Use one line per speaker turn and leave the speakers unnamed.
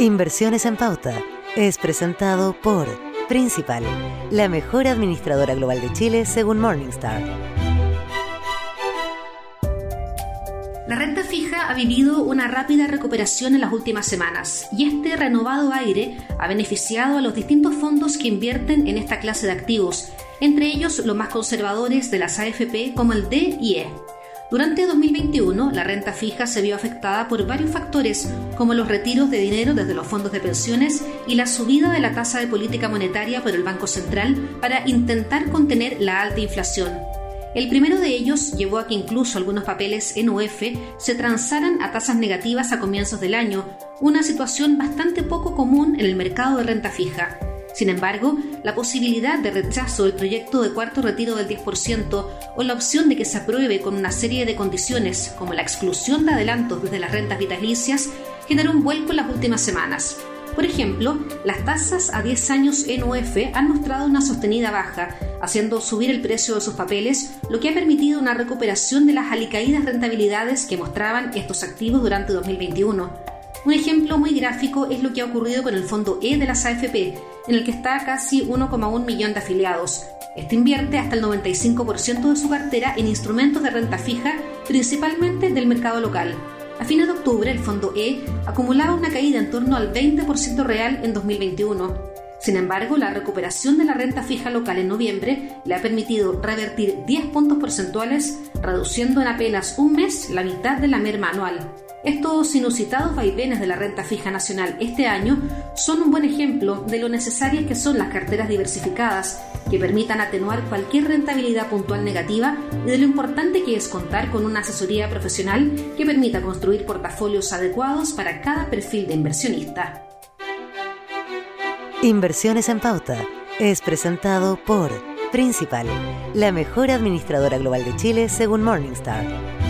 Inversiones en Pauta es presentado por Principal, la mejor administradora global de Chile según Morningstar.
La renta fija ha vivido una rápida recuperación en las últimas semanas y este renovado aire ha beneficiado a los distintos fondos que invierten en esta clase de activos, entre ellos los más conservadores de las AFP como el D y E. Durante 2021, la renta fija se vio afectada por varios factores, como los retiros de dinero desde los fondos de pensiones y la subida de la tasa de política monetaria por el Banco Central para intentar contener la alta inflación. El primero de ellos llevó a que incluso algunos papeles NUF se transaran a tasas negativas a comienzos del año, una situación bastante poco común en el mercado de renta fija. Sin embargo, la posibilidad de rechazo del proyecto de cuarto retiro del 10% o la opción de que se apruebe con una serie de condiciones, como la exclusión de adelantos desde las rentas vitalicias, generó un vuelco en las últimas semanas. Por ejemplo, las tasas a 10 años NUF han mostrado una sostenida baja, haciendo subir el precio de sus papeles, lo que ha permitido una recuperación de las alicaídas rentabilidades que mostraban estos activos durante 2021. Un ejemplo muy gráfico es lo que ha ocurrido con el fondo E de las AFP, en el que está casi 1,1 millón de afiliados. Este invierte hasta el 95% de su cartera en instrumentos de renta fija, principalmente del mercado local. A fines de octubre, el fondo E acumulaba una caída en torno al 20% real en 2021. Sin embargo, la recuperación de la renta fija local en noviembre le ha permitido revertir 10 puntos porcentuales, reduciendo en apenas un mes la mitad de la merma anual. Estos inusitados vaivenes de la renta fija nacional este año son un buen ejemplo de lo necesarias que son las carteras diversificadas, que permitan atenuar cualquier rentabilidad puntual negativa y de lo importante que es contar con una asesoría profesional que permita construir portafolios adecuados para cada perfil de inversionista.
Inversiones en Pauta es presentado por Principal, la mejor administradora global de Chile según Morningstar.